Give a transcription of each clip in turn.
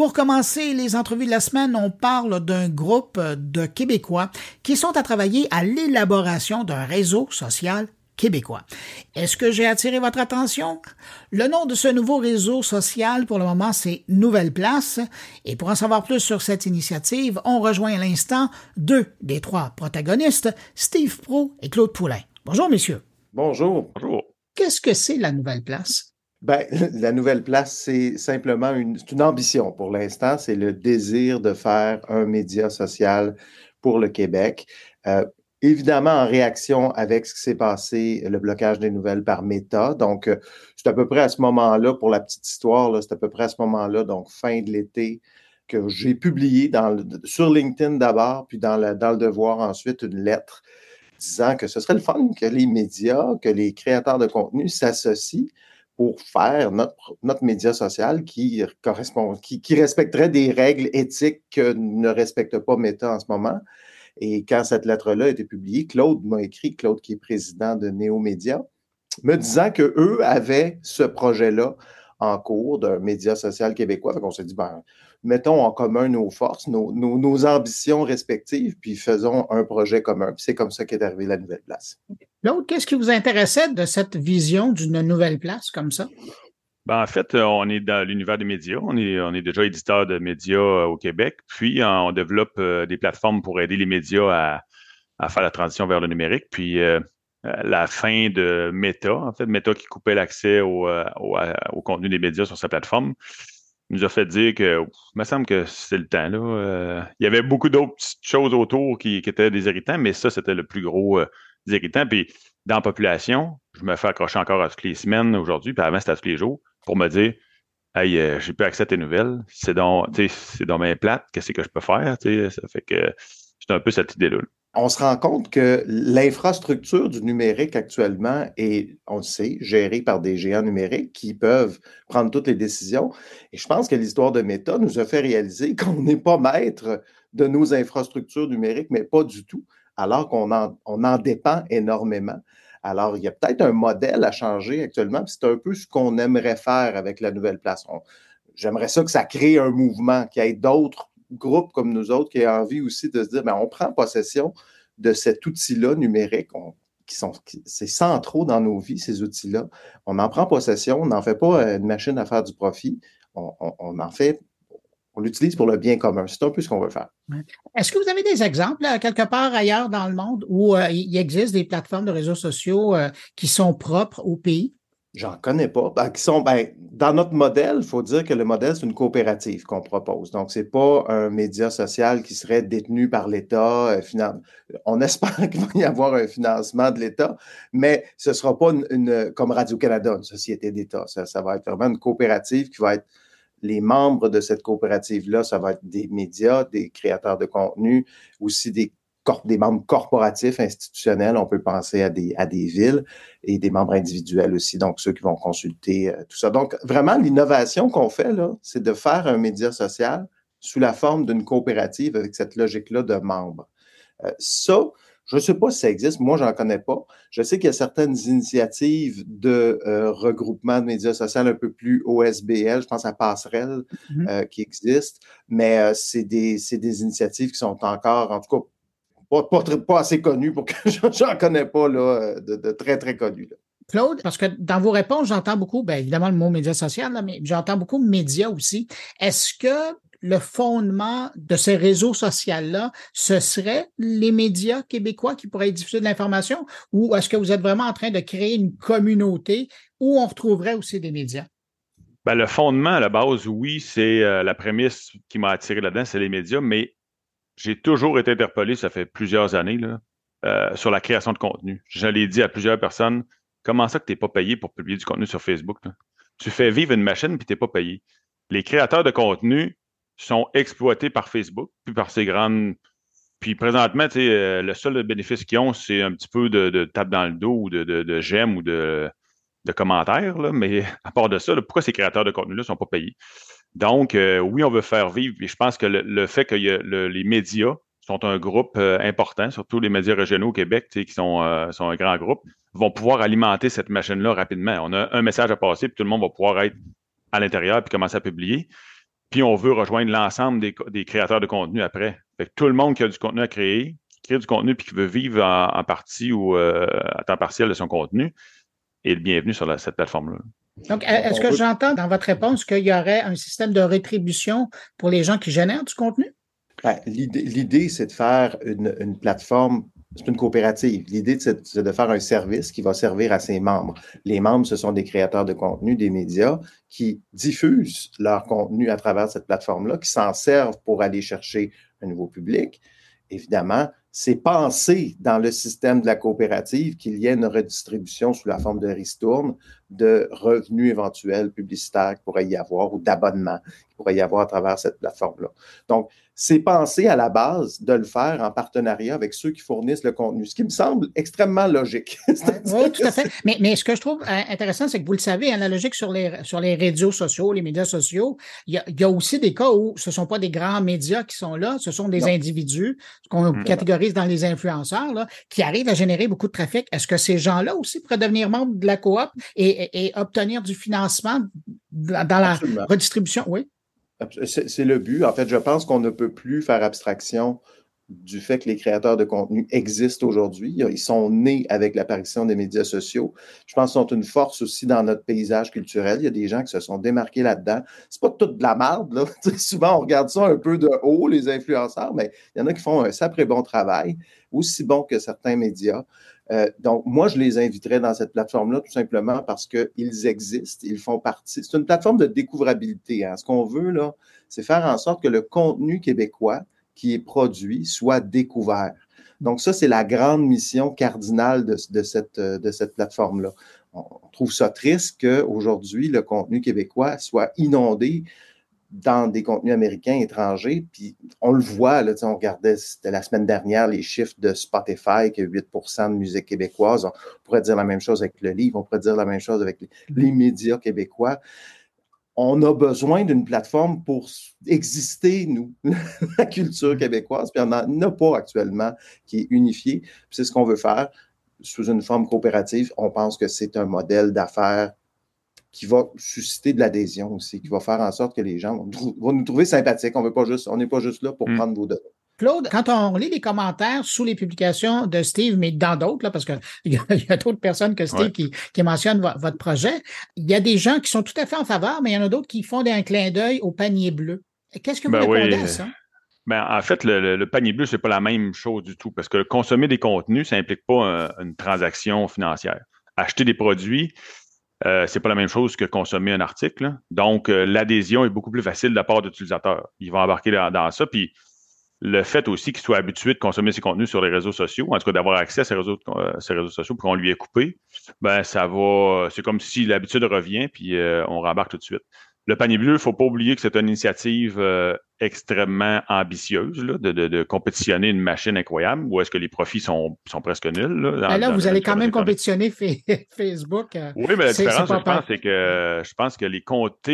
Pour commencer les entrevues de la semaine, on parle d'un groupe de Québécois qui sont à travailler à l'élaboration d'un réseau social québécois. Est-ce que j'ai attiré votre attention? Le nom de ce nouveau réseau social pour le moment, c'est Nouvelle Place. Et pour en savoir plus sur cette initiative, on rejoint à l'instant deux des trois protagonistes, Steve Pro et Claude Poulain. Bonjour, messieurs. Bonjour. Bonjour. Qu'est-ce que c'est la Nouvelle Place? Ben, la nouvelle place, c'est simplement une, ambition pour l'instant, c'est le désir de faire un média social pour le Québec. Euh, évidemment en réaction avec ce qui s'est passé, le blocage des nouvelles par Meta. Donc, euh, c'est à peu près à ce moment-là, pour la petite histoire, c'est à peu près à ce moment-là, donc fin de l'été, que j'ai publié sur LinkedIn d'abord, puis dans dans le Devoir ensuite une lettre disant que ce serait le fun que les médias, que les créateurs de contenu s'associent pour faire notre, notre média social qui correspond, qui, respecterait des règles éthiques que ne respecte pas Meta en ce moment. Et quand cette lettre-là a été publiée, Claude m'a écrit, Claude qui est président de Néo-Média, me disant qu'eux avaient ce projet-là en cours d'un média social québécois. Fait qu'on s'est dit, ben, mettons en commun nos forces, nos, nos, ambitions respectives, puis faisons un projet commun. Puis c'est comme ça qu'est arrivée la nouvelle place. Claude, qu'est-ce qui vous intéressait de cette vision d'une nouvelle place comme ça? Ben, en fait, euh, on est dans l'univers des médias. On est, on est déjà éditeur de médias euh, au Québec. Puis, euh, on développe des plateformes pour aider les médias à, faire la transition vers le numérique. Puis, la fin de Meta, en fait, Meta qui coupait l'accès au, au, contenu des médias sur sa plateforme, nous a fait dire que, il me semble que c'est le temps. Là. il y avait beaucoup d'autres choses autour qui, étaient des irritants, mais ça, c'était le plus gros irritants. Puis, dans la population, je me fais accrocher encore à toutes les semaines aujourd'hui, puis avant, c'était à tous les jours pour me dire Hey, euh, j'ai plus accès à tes nouvelles, c'est dans, dans mes plates, qu'est-ce que je peux faire? Ça fait que c'est un peu cette idée-là. On se rend compte que l'infrastructure du numérique actuellement est, on le sait, gérée par des géants numériques qui peuvent prendre toutes les décisions. Et je pense que l'histoire de Meta nous a fait réaliser qu'on n'est pas maître de nos infrastructures numériques, mais pas du tout, alors qu'on en, on en dépend énormément. Alors, il y a peut-être un modèle à changer actuellement, c'est un peu ce qu'on aimerait faire avec la nouvelle place. J'aimerais ça que ça crée un mouvement, qu'il y ait d'autres groupes comme nous autres qui aient envie aussi de se dire, bien, on prend possession de cet outil-là numérique, qui sont, c'est centraux dans nos vies, ces outils-là. On en prend possession, on n'en fait pas une machine à faire du profit, on en fait on l'utilise pour le bien commun. C'est un peu ce qu'on veut faire. Est-ce que vous avez des exemples quelque part ailleurs dans le monde où euh, il existe des plateformes de réseaux sociaux euh, qui sont propres au pays? J'en connais pas. Ben, qui sont, ben, dans notre modèle, il faut dire que le modèle, c'est une coopérative qu'on propose. Donc, ce n'est pas un média social qui serait détenu par l'État. Euh, on espère qu'il va y avoir un financement de l'État, mais ce ne sera pas une, comme Radio-Canada, une société d'État. Ça, ça va être vraiment une coopérative qui va être les membres de cette coopérative-là, ça va être des médias, des créateurs de contenu, aussi des, membres corporatifs, institutionnels. On peut penser à des, à des villes et des membres individuels aussi, donc ceux qui vont consulter euh, tout ça. Donc, vraiment, l'innovation qu'on fait, là, c'est de faire un média social sous la forme d'une coopérative avec cette logique-là de membres. Euh, ça, je ne sais pas si ça existe, moi, je n'en connais pas. Je sais qu'il y a certaines initiatives de euh, regroupement de médias sociaux un peu plus OSBL, je pense à Passerelle, mm-hmm. euh, qui existent, mais euh, c'est des, des, initiatives qui sont encore, en tout cas, pas, pas, assez connues pour que j'en connais pas là, de, très, très connues. Claude, parce que dans vos réponses, j'entends beaucoup, bien évidemment le mot média social, mais j'entends beaucoup médias aussi. Est-ce que le fondement de ces réseaux sociaux-là, ce serait les médias québécois qui pourraient diffuser de l'information ou est-ce que vous êtes vraiment en train de créer une communauté où on retrouverait aussi des médias? Ben, le fondement, la base, oui, c'est euh, la prémisse qui m'a attiré là-dedans, c'est les médias, mais j'ai toujours été interpellé, ça fait plusieurs années, euh, sur la création de contenu. Je l'ai dit à plusieurs personnes, comment ça que tu n'es pas payé pour publier du contenu sur Facebook? Tu fais vivre une machine puis tu n'es pas payé. Les créateurs de contenu, sont exploités par Facebook, puis par ces grandes. Puis présentement, euh, le seul bénéfice qu'ils ont, c'est un petit peu de, de, tape dans le dos ou de, de, j'aime ou de, de commentaires. Là. Mais à part de ça, pourquoi ces créateurs de contenu-là ne sont pas payés? Donc, euh, oui, on veut faire vivre. Et je pense que le, fait que les médias sont un groupe euh, important, surtout les médias régionaux au Québec, qui sont, sont un grand groupe, vont pouvoir alimenter cette machine-là rapidement. On a un message à passer, puis tout le monde va pouvoir être à l'intérieur puis commencer à publier. Puis on veut rejoindre l'ensemble des, créateurs de contenu après. Fait tout le monde qui a du contenu à créer, qui crée du contenu puis qui veut vivre en, partie ou euh, à temps partiel de son contenu, est le bienvenu sur cette plateforme-là. Donc, est-ce que j'entends dans votre réponse qu'il y aurait un système de rétribution pour les gens qui génèrent du contenu? Ben, l'idée, c'est de faire une, plateforme, c'est une coopérative. L'idée, c'est de faire un service qui va servir à ses membres. Les membres, ce sont des créateurs de contenu, des médias qui diffusent leur contenu à travers cette plateforme-là, qui s'en servent pour aller chercher un nouveau public. Évidemment, c'est pensé dans le système de la coopérative qu'il y ait une redistribution sous la forme de ristourne de revenus éventuels publicitaires qu'il pourrait y avoir ou d'abonnements qu'il pourrait y avoir à travers cette plateforme-là. Donc, c'est pensé à la base de le faire en partenariat avec ceux qui fournissent le contenu, ce qui me semble extrêmement logique. oui, tout à fait. Mais, mais, ce que je trouve euh, intéressant, c'est que vous le savez, hein, la logique sur les, sur les réseaux sociaux, les médias sociaux, il y a, il y a aussi des cas où ce ne sont pas des grands médias qui sont là, ce sont des individus, qu'on mm. catégorise dans les influenceurs, là, qui arrivent à générer beaucoup de trafic. Est-ce que ces gens-là aussi pourraient devenir membres de la coop et, et, obtenir du financement dans la redistribution? Oui. C'est le but. En fait, je pense qu'on ne peut plus faire abstraction du fait que les créateurs de contenu existent aujourd'hui. Ils sont nés avec l'apparition des médias sociaux. Je pense qu'ils sont une force aussi dans notre paysage culturel. Il y a des gens qui se sont démarqués là-dedans. C'est pas toute de la merde, là. souvent, on regarde ça un peu de haut, les influenceurs, mais il y en a qui font un sacré bon travail, aussi bon que certains médias. Euh, donc, moi, je les inviterais dans cette plateforme-là tout simplement parce qu'ils existent, ils font partie. C'est une plateforme de découvrabilité. Hein. Ce qu'on veut, là, c'est faire en sorte que le contenu québécois qui est produit soit découvert. Donc, ça, c'est la grande mission cardinale de, cette, de cette plateforme-là. On trouve ça triste qu'aujourd'hui, le contenu québécois soit inondé dans des contenus américains, étrangers. Puis on le voit, là, on regardait, la semaine dernière, les chiffres de Spotify, qui a 8% de musique québécoise. On pourrait dire la même chose avec le livre, on pourrait dire la même chose avec les, médias québécois. On a besoin d'une plateforme pour exister, nous, la culture québécoise, puis on n'en a pas actuellement qui est unifiée. C'est ce qu'on veut faire sous une forme coopérative. On pense que c'est un modèle d'affaires qui va susciter de l'adhésion aussi, qui va faire en sorte que les gens vont, nous trouver sympathiques. On n'est pas juste là pour mm. prendre vos données. Claude, quand on lit les commentaires sous les publications de Steve, mais dans d'autres, parce qu'il y a, d'autres personnes que Steve qui, mentionnent votre projet, il y a des gens qui sont tout à fait en faveur, mais il y en a d'autres qui font un clin d'œil au panier bleu. Qu'est-ce que vous ben répondez à ça? Ben, en fait, le, panier bleu, ce n'est pas la même chose du tout, parce que consommer des contenus, ça n'implique pas une transaction financière. Acheter des produits, euh, c'est pas la même chose que consommer un article. Donc, euh, l'adhésion est beaucoup plus facile de la part d'utilisateurs. Ils vont embarquer dans, ça. Puis, le fait aussi qu'ils soient habitués de consommer ces contenus sur les réseaux sociaux, en tout cas d'avoir accès à ces réseaux, euh, réseaux sociaux pour qu'on lui ait coupé, ben ça va. C'est comme si l'habitude revient, puis on rembarque tout de suite. Le panier bleu, il ne faut pas oublier que c'est une initiative euh, extrêmement ambitieuse là, de, de, de, compétitionner une machine incroyable où est-ce que les profits sont, sont presque nuls. Là, ben vous allez quand même compétitionner Facebook. Euh, oui, mais la différence, je pense, c'est que je pense que les comptes,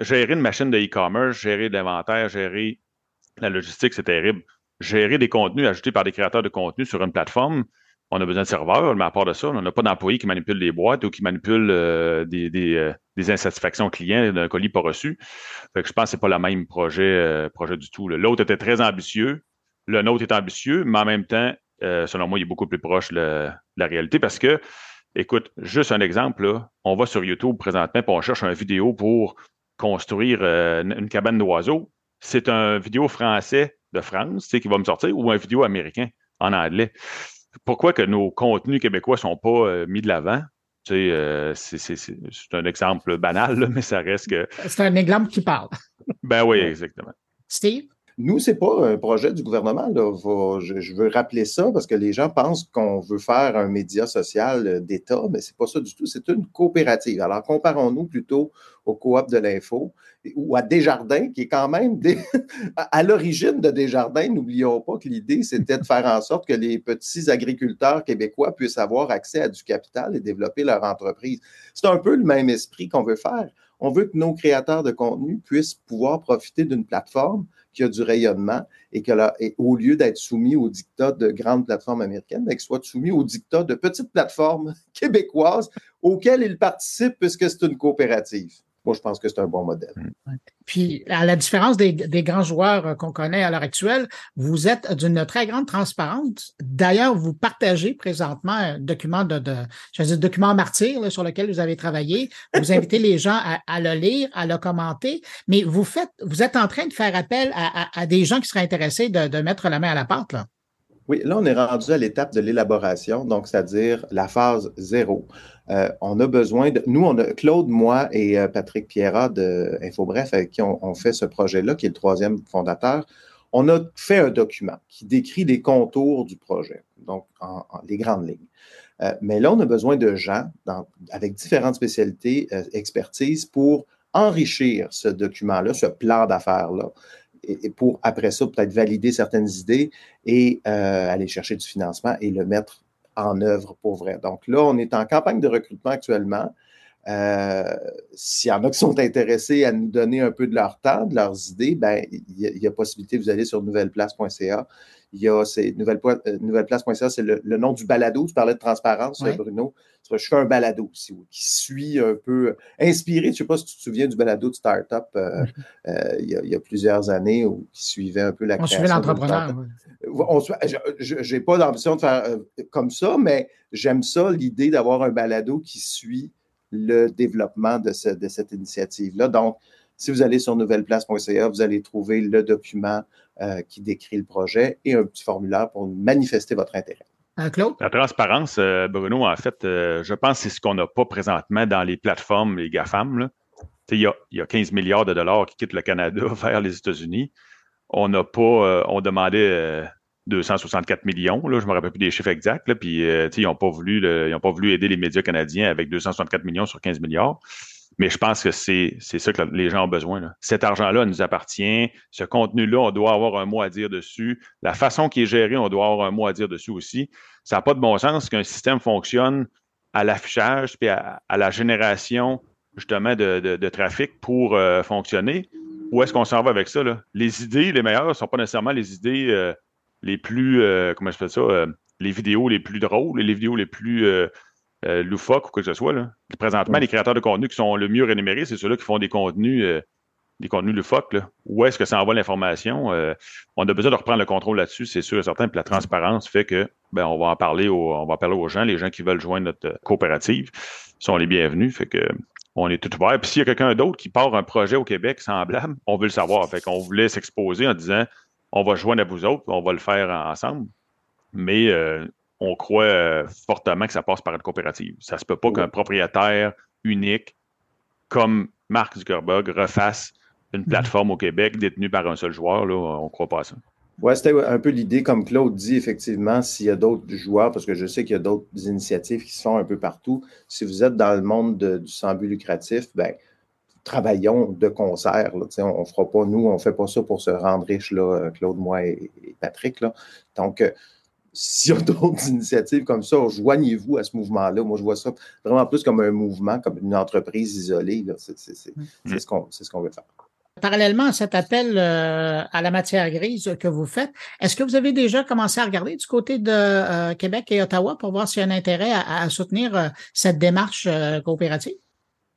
gérer une machine de e-commerce, gérer de l'inventaire, gérer la logistique, c'est terrible. Gérer des contenus ajoutés par des créateurs de contenu sur une plateforme, on a besoin de serveurs, mais à part de ça, on n'a pas d'employés qui manipulent les boîtes ou qui manipulent euh, des, des, euh, des, insatisfactions clients d'un colis pas reçu. Fait que je pense que c'est pas le même projet, euh, projet du tout. L'autre était très ambitieux, le nôtre est ambitieux, mais en même temps, selon moi, il est beaucoup plus proche de la réalité parce que, écoute, juste un exemple, on va sur YouTube présentement et on cherche une vidéo pour construire une cabane d'oiseaux. C'est un vidéo français de France qui va me sortir ou un vidéo américain en anglais pourquoi que nos contenus québécois ne sont pas euh, mis de l'avant? Euh, c'est un exemple banal, mais ça reste que. C'est un exemple qui parle. ben oui, exactement. Steve? Nous, c'est pas un projet du gouvernement. Je, veux rappeler ça parce que les gens pensent qu'on veut faire un média social euh, d'État, mais c'est pas ça du tout. C'est une coopérative. Alors, comparons-nous plutôt au coop de l'info ou à Desjardins, qui est quand même à l'origine de Desjardins. N'oublions pas que l'idée, c'était de faire en sorte que les petits agriculteurs québécois puissent avoir accès à du capital et développer leur entreprise. C'est un peu le même esprit qu'on veut faire. On veut que nos créateurs de contenu puissent pouvoir profiter d'une plateforme qui a du rayonnement et que là, au lieu d'être soumis aux dictats de grandes plateformes américaines, ben, qu'ils soient soumis aux dictats de petites plateformes québécoises auxquelles ils participent puisque c'est une coopérative. Moi, je pense que c'est un bon modèle. Puis, à la différence des, grands joueurs euh, qu'on connaît à l'heure actuelle, vous êtes d'une très grande transparence. D'ailleurs, vous partagez présentement un document de, de je veux dire, document martyr sur lequel vous avez travaillé. Vous invitez les gens à, le lire, à le commenter, mais vous faites, vous êtes en train de faire appel à, des gens qui seraient intéressés de, de mettre la main à la pâte, là. Oui, là, on est rendu à l'étape de l'élaboration, donc c'est-à-dire la phase zéro. Euh, on a besoin de. Nous, on a Claude, moi et euh, Patrick Pierrat de InfoBref, avec qui on, fait ce projet-là, qui est le troisième fondateur. On a fait un document qui décrit les contours du projet, donc les grandes lignes. Euh, mais là, on a besoin de gens avec différentes spécialités, expertises pour enrichir ce document-là, ce plan d'affaires-là, et, pour après ça peut-être valider certaines idées et euh, aller chercher du financement et le mettre en œuvre pour vrai. Donc là, on est en campagne de recrutement actuellement. Euh, S'il y en a qui sont intéressés à nous donner un peu de leur temps, de leurs idées, ben il y, y, a possibilité, vous allez sur nouvelleplace.ca il y a ces nouvelles, euh, c'est le, nom du balado. Tu parlais de transparence, Bruno. Je fais un balado aussi, qui suit un peu, inspiré, je ne sais pas si tu te souviens du balado de Startup euh, euh, il, y a, plusieurs années, où, qui suivait un peu la On suivait l'entrepreneur. Je n'ai pas d'ambition de faire comme ça, mais j'aime ça, l'idée d'avoir un balado qui suit le développement de, de cette initiative-là. Donc, si vous allez sur nouvelleplace.ca, vous allez trouver le document euh, qui décrit le projet et un petit formulaire pour manifester votre intérêt. Euh, Claude? La transparence, euh, Bruno, en fait, je pense que c'est ce qu'on n'a pas présentement dans les plateformes, les GAFAM. Il y, a, il y, a, 15 milliards de dollars qui quittent le Canada vers les États-Unis. On n'a pas, on demandait 264 millions, là, je me rappelle plus des chiffres exacts, là, puis ils n'ont pas, voulu, ils ont pas voulu aider les médias canadiens avec 264 millions sur 15 milliards. Mais je pense que c'est ça que les gens ont besoin. Cet argent-là nous appartient. Ce contenu-là, on doit avoir un mot à dire dessus. La façon qui est gérée, on doit avoir un mot à dire dessus aussi. Ça n'a pas de bon sens qu'un système fonctionne à l'affichage puis à, la génération justement de, trafic pour euh, fonctionner. Où est-ce qu'on s'en va avec ça? Là? Les idées, les meilleures, ne sont pas nécessairement les idées euh, les plus, euh, comment je fais ça, les vidéos les plus drôles, les vidéos les plus euh, loufoque ou quoi que ce soit. Là. Présentement, les créateurs de contenu qui sont le mieux rémunérés, c'est ceux-là qui font des contenus, euh, des contenus loufoques. Là. Où est-ce que ça envoie l'information? Euh, on a besoin de reprendre le contrôle là-dessus, c'est sûr et certain. Puis la transparence fait que ben, on va en parler aux, on va parler aux gens, les gens qui veulent joindre notre coopérative sont les bienvenus. Fait que on est tout ouvert. Puis s'il y a quelqu'un d'autre qui part un projet au Québec semblable, on veut le savoir. Fait qu'on voulait s'exposer en disant on va joindre à vous autres, on va le faire ensemble. Mais on croit euh, fortement que ça passe par une coopérative. Ça se peut pas qu'un propriétaire unique comme Mark Zuckerberg refasse une mhm. plateforme au Québec détenue par un seul joueur. Là, on ne croit pas à ça. Oui, c'était un peu l'idée, comme Claude dit, effectivement, s'il y a d'autres joueurs, parce que je sais qu'il y a d'autres initiatives qui se font un peu partout. Si vous êtes dans le monde du sans but lucratif, ben, travaillons de concert. on ne fera pas, nous, on ne fait pas ça pour se rendre riche, là, Claude, moi et, Patrick. Là. Donc, euh, s'il y a d'autres initiatives comme ça, joignez-vous à ce mouvement-là. Moi, je vois ça vraiment plus comme un mouvement, comme une entreprise isolée. C'est ce qu'on veut faire. Parallèlement à cet appel euh, à la matière grise que vous faites, est-ce que vous avez déjà commencé à regarder du côté de euh, Québec et Ottawa pour voir s'il y a un intérêt à, soutenir euh, cette démarche coopérative?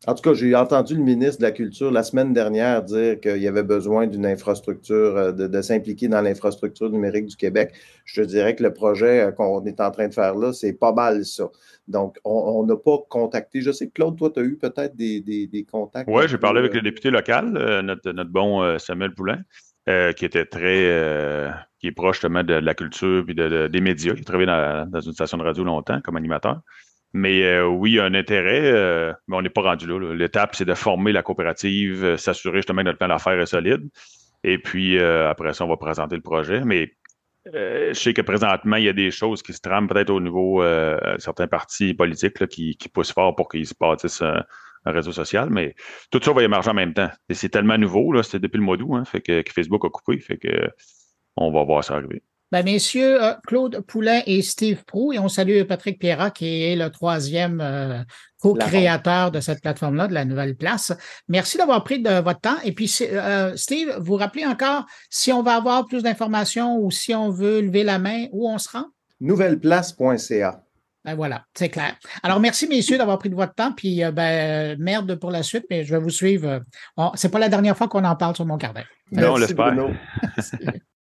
En tout cas, j'ai entendu le ministre de la Culture la semaine dernière dire qu'il y avait besoin d'une infrastructure, euh, de, s'impliquer dans l'infrastructure numérique du Québec. Je dirais que le projet euh, qu'on est en train de faire là, c'est pas mal ça. Donc, on n'a pas contacté. Je sais que Claude, toi, tu as eu peut-être des, contacts. Oui, j'ai parlé avec le député local, euh, notre, bon Samuel Poulain. qui était très, qui est proche justement de, la culture et des médias. Il travaillait dans, dans, une station de radio longtemps comme animateur. Mais euh, oui, il y a un intérêt, euh, mais on n'est pas rendu là. L'étape, c'est de former la coopérative, euh, s'assurer justement que notre plan d'affaires est solide. Et puis, après ça, on va présenter le projet. Mais je sais que présentement, il y a des choses qui se trament peut-être au niveau de certains partis politiques qui, poussent fort pour qu'ils se bâtissent un, réseau social. Mais tout ça va émerger en même temps. Et c'est tellement nouveau, c'était depuis le mois d'août, hein, que, que, Facebook a coupé. Fait que on va voir ça arriver. Ben, messieurs, euh, Claude Poulain et Steve Prou, et on salue Patrick Pierrat, qui est le troisième euh, co-créateur de cette plateforme-là, de la Nouvelle Place. Merci d'avoir pris de votre temps. Et puis, euh, Steve, vous rappelez encore si on va avoir plus d'informations ou si on veut lever la main, où on se rend? Nouvelleplace.ca. Ben voilà, c'est clair. Alors, merci, messieurs, d'avoir pris de votre temps. Puis, euh, ben, merde pour la suite, mais je vais vous suivre. C'est pas la dernière fois qu'on en parle sur mon carnet. Non, on l'espère.